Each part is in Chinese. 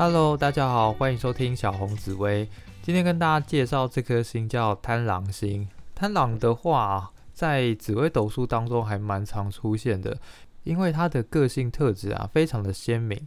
Hello，大家好，欢迎收听小红紫薇。今天跟大家介绍这颗星叫贪狼星。贪狼的话，在紫微斗数当中还蛮常出现的，因为它的个性特质啊非常的鲜明。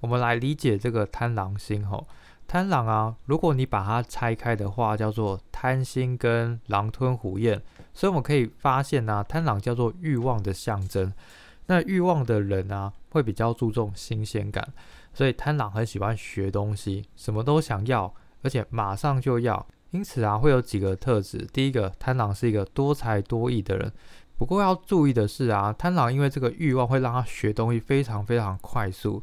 我们来理解这个贪狼星吼，贪狼啊，如果你把它拆开的话，叫做贪心跟狼吞虎咽。所以我们可以发现呢，贪狼叫做欲望的象征。那欲望的人啊，会比较注重新鲜感，所以贪狼很喜欢学东西，什么都想要，而且马上就要。因此啊，会有几个特质。第一个，贪狼是一个多才多艺的人。不过要注意的是啊，贪狼因为这个欲望会让他学东西非常非常快速，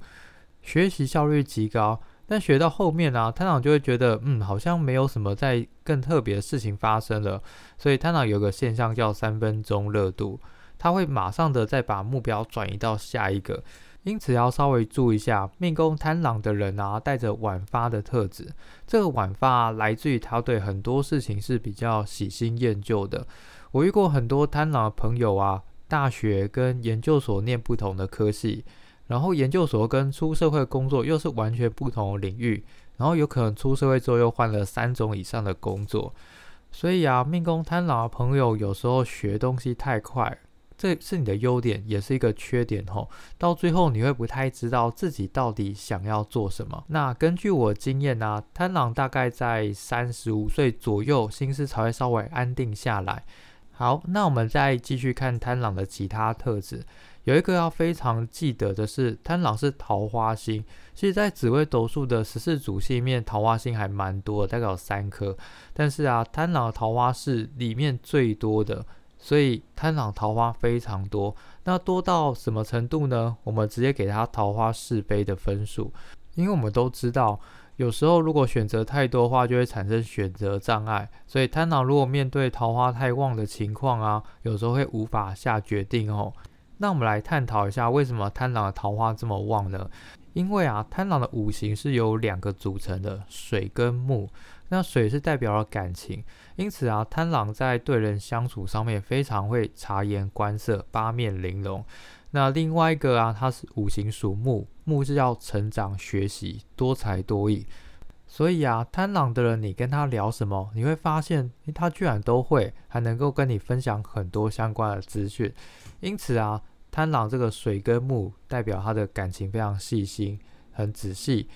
学习效率极高。但学到后面啊，贪狼就会觉得，嗯，好像没有什么在更特别的事情发生了。所以贪狼有个现象叫三分钟热度。他会马上的再把目标转移到下一个，因此要稍微注意一下命宫贪狼的人啊，带着晚发的特质。这个晚发来自于他对很多事情是比较喜新厌旧的。我遇过很多贪狼的朋友啊，大学跟研究所念不同的科系，然后研究所跟出社会工作又是完全不同的领域，然后有可能出社会之后又换了三种以上的工作。所以啊，命宫贪狼的朋友有时候学东西太快。这是你的优点，也是一个缺点吼。到最后你会不太知道自己到底想要做什么。那根据我经验呢，贪狼大概在三十五岁左右，心思才会稍微安定下来。好，那我们再继续看贪狼的其他特质。有一个要非常记得的是，贪狼是桃花星。其实，在紫微斗数的十四主星里面，桃花星还蛮多的，大概有三颗。但是啊，贪狼的桃花是里面最多的。所以贪狼桃花非常多，那多到什么程度呢？我们直接给他桃花是非的分数，因为我们都知道，有时候如果选择太多话，就会产生选择障碍。所以贪狼如果面对桃花太旺的情况啊，有时候会无法下决定哦。那我们来探讨一下，为什么贪狼的桃花这么旺呢？因为啊，贪狼的五行是由两个组成的，水跟木。那水是代表了感情，因此啊，贪狼在对人相处上面非常会察言观色、八面玲珑。那另外一个啊，它是五行属木，木是要成长、学习、多才多艺。所以啊，贪狼的人，你跟他聊什么，你会发现，他居然都会，还能够跟你分享很多相关的资讯。因此啊，贪狼这个水跟木代表他的感情非常细心、很仔细。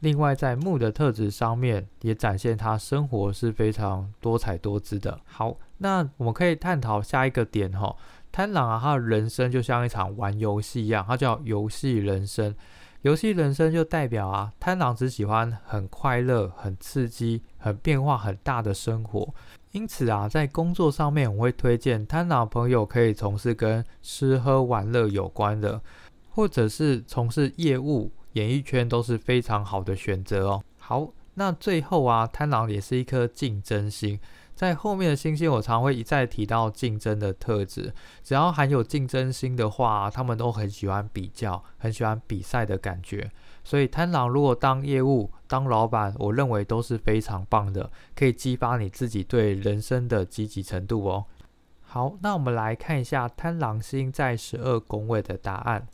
另外，在木的特质上面，也展现他生活是非常多彩多姿的。好，那我们可以探讨下一个点哈。贪狼啊，他的人生就像一场玩游戏一样，他叫游戏人生。游戏人生就代表啊，贪狼只喜欢很快乐、很刺激、很变化很大的生活。因此啊，在工作上面，我会推荐贪狼朋友可以从事跟吃喝玩乐有关的，或者是从事业务。演艺圈都是非常好的选择哦。好，那最后啊，贪狼也是一颗竞争星，在后面的星星我常会一再提到竞争的特质。只要含有竞争心的话，他们都很喜欢比较，很喜欢比赛的感觉。所以贪狼如果当业务、当老板，我认为都是非常棒的，可以激发你自己对人生的积极程度哦。好，那我们来看一下贪狼星在十二宫位的答案。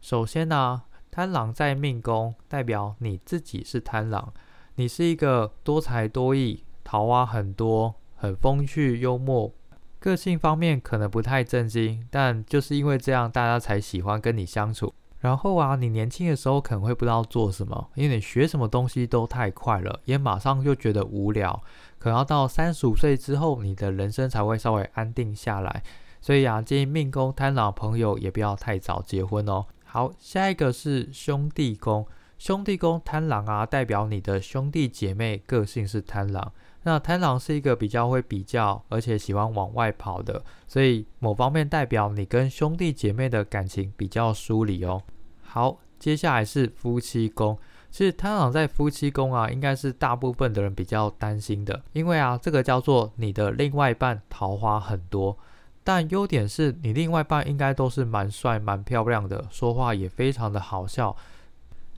首先呢。贪狼在命宫，代表你自己是贪狼，你是一个多才多艺、桃花很多、很风趣幽默，个性方面可能不太正经，但就是因为这样，大家才喜欢跟你相处。然后啊，你年轻的时候可能会不知道做什么，因为你学什么东西都太快了，也马上就觉得无聊。可能要到三十五岁之后，你的人生才会稍微安定下来。所以啊，建议命宫贪狼朋友也不要太早结婚哦。好，下一个是兄弟宫，兄弟宫贪狼啊，代表你的兄弟姐妹个性是贪狼。那贪狼是一个比较会比较，而且喜欢往外跑的，所以某方面代表你跟兄弟姐妹的感情比较疏离哦。好，接下来是夫妻宫，其实贪狼在夫妻宫啊，应该是大部分的人比较担心的，因为啊，这个叫做你的另外一半桃花很多。但优点是你另外一半应该都是蛮帅、蛮漂亮的，说话也非常的好笑。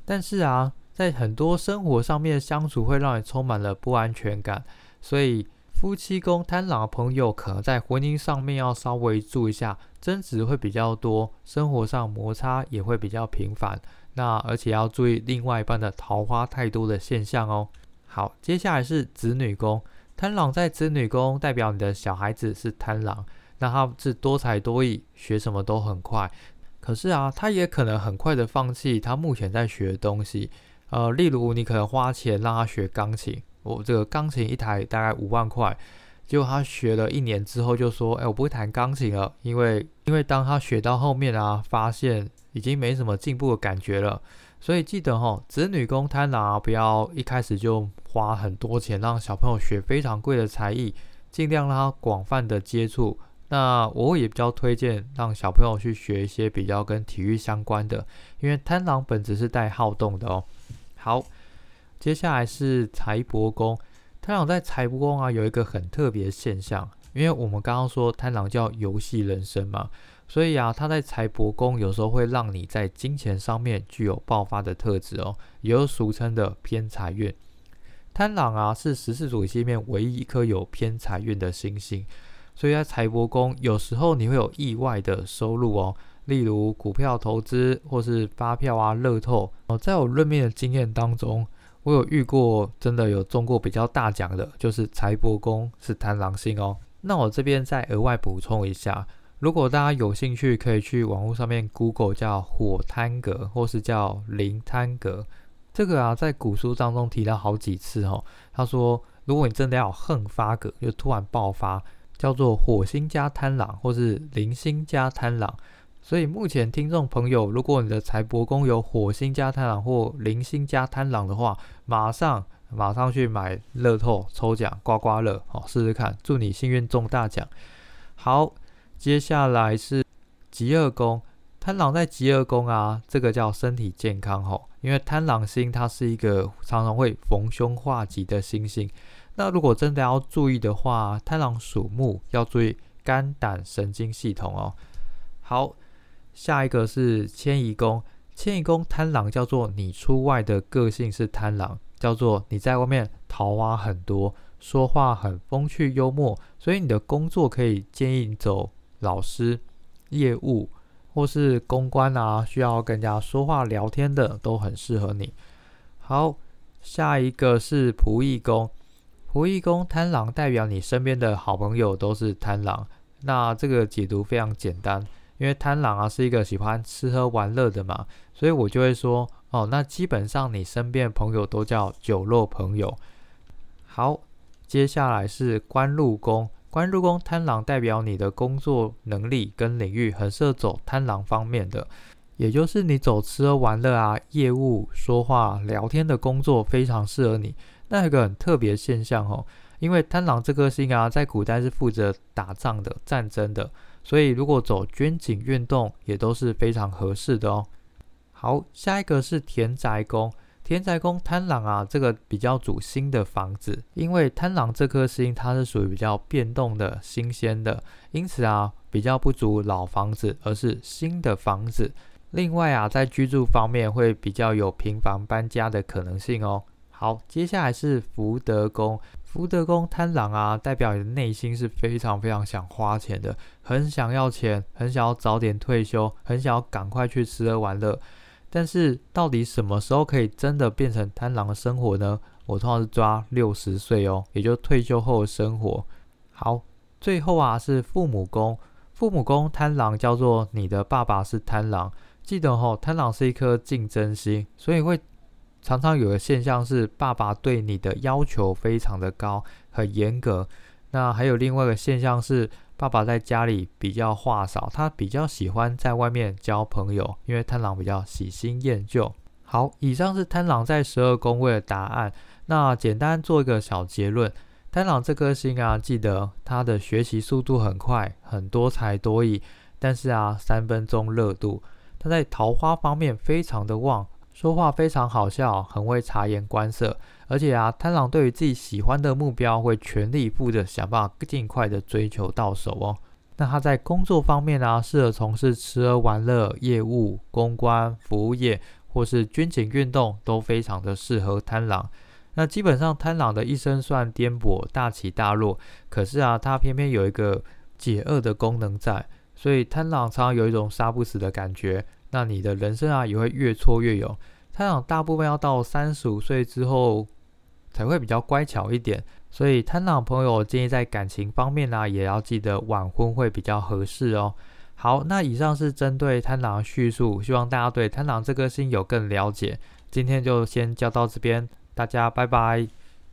但是啊，在很多生活上面相处会让你充满了不安全感，所以夫妻宫贪狼的朋友，可能在婚姻上面要稍微注意一下，争执会比较多，生活上摩擦也会比较频繁。那而且要注意另外一半的桃花太多的现象哦。好，接下来是子女宫，贪狼在子女宫代表你的小孩子是贪狼，那他是多才多艺，学什么都很快。可是啊，他也可能很快的放弃他目前在学的东西。呃，例如你可能花钱让他学钢琴。我这个钢琴一台大概五万块，结果他学了一年之后就说：“哎，我不会弹钢琴了，因为因为当他学到后面啊，发现已经没什么进步的感觉了。”所以记得哈，子女宫贪婪啊，不要一开始就花很多钱让小朋友学非常贵的才艺，尽量让他广泛的接触。那我也比较推荐让小朋友去学一些比较跟体育相关的，因为贪狼本质是带好动的哦。好。接下来是财帛宫，贪狼在财帛宫啊，有一个很特别的现象，因为我们刚刚说贪狼叫游戏人生嘛，所以啊，他在财帛宫有时候会让你在金钱上面具有爆发的特质哦，也有俗称的偏财运。贪狼啊，是十四主星面唯一一颗有偏财运的星星，所以在财帛宫有时候你会有意外的收入哦，例如股票投资或是发票啊、乐透哦，在我论命的经验当中。我有遇过，真的有中过比较大奖的，就是财帛宫是贪狼星哦。那我这边再额外补充一下，如果大家有兴趣，可以去网络上面 Google 叫火贪格，或是叫灵贪格。这个啊，在古书当中提到好几次哦。他说，如果你真的要横发格，就突然爆发，叫做火星加贪狼，或是零星加贪狼。所以目前听众朋友，如果你的财帛宫有火星加贪狼或零星加贪狼的话，马上马上去买乐透抽奖刮刮乐，好试试看，祝你幸运中大奖。好，接下来是极恶宫，贪狼在极恶宫啊，这个叫身体健康吼，因为贪狼星它是一个常常会逢凶化吉的星星。那如果真的要注意的话，贪狼属木，要注意肝胆神经系统哦。好。下一个是迁移宫，迁移宫贪狼叫做你出外的个性是贪狼，叫做你在外面桃花很多，说话很风趣幽默，所以你的工作可以建议你走老师、业务或是公关啊，需要跟人家说话聊天的都很适合你。好，下一个是仆役宫，仆役宫贪狼代表你身边的好朋友都是贪狼，那这个解读非常简单。因为贪狼啊是一个喜欢吃喝玩乐的嘛，所以我就会说哦，那基本上你身边的朋友都叫酒肉朋友。好，接下来是官禄宫，官禄宫贪狼代表你的工作能力跟领域很适合走贪狼方面的，也就是你走吃喝玩乐啊、业务、说话、聊天的工作非常适合你。那有个很特别现象哦，因为贪狼这颗星啊，在古代是负责打仗的、战争的。所以，如果走军警运动也都是非常合适的哦。好，下一个是田宅宫。田宅宫贪狼啊，这个比较主新的房子，因为贪狼这颗星它是属于比较变动的、新鲜的，因此啊，比较不足老房子，而是新的房子。另外啊，在居住方面会比较有频繁搬家的可能性哦。好，接下来是福德宫。福德宫贪狼啊，代表你的内心是非常非常想花钱的，很想要钱，很想要早点退休，很想要赶快去吃喝玩乐。但是到底什么时候可以真的变成贪狼的生活呢？我通常是抓六十岁哦，也就退休后的生活。好，最后啊是父母宫，父母宫贪狼叫做你的爸爸是贪狼，记得哦，贪狼是一颗竞争心，所以会。常常有个现象是，爸爸对你的要求非常的高，很严格。那还有另外一个现象是，爸爸在家里比较话少，他比较喜欢在外面交朋友，因为贪狼比较喜新厌旧。好，以上是贪狼在十二宫位的答案。那简单做一个小结论：贪狼这颗星啊，记得他的学习速度很快，很多才多艺，但是啊，三分钟热度。他在桃花方面非常的旺。说话非常好笑，很会察言观色，而且啊，贪狼对于自己喜欢的目标会全力以赴的想办法尽快的追求到手哦。那他在工作方面呢，适合从事吃喝玩乐、业务、公关、服务业或是军警运动，都非常的适合贪狼。那基本上贪狼的一生算颠簸、大起大落，可是啊，他偏偏有一个解厄的功能在，所以贪狼常常有一种杀不死的感觉。那你的人生啊，也会越挫越勇。贪狼大部分要到三十五岁之后才会比较乖巧一点，所以贪狼朋友建议在感情方面呢，也要记得晚婚会比较合适哦。好，那以上是针对贪狼叙述，希望大家对贪狼这颗星有更了解。今天就先教到这边，大家拜拜。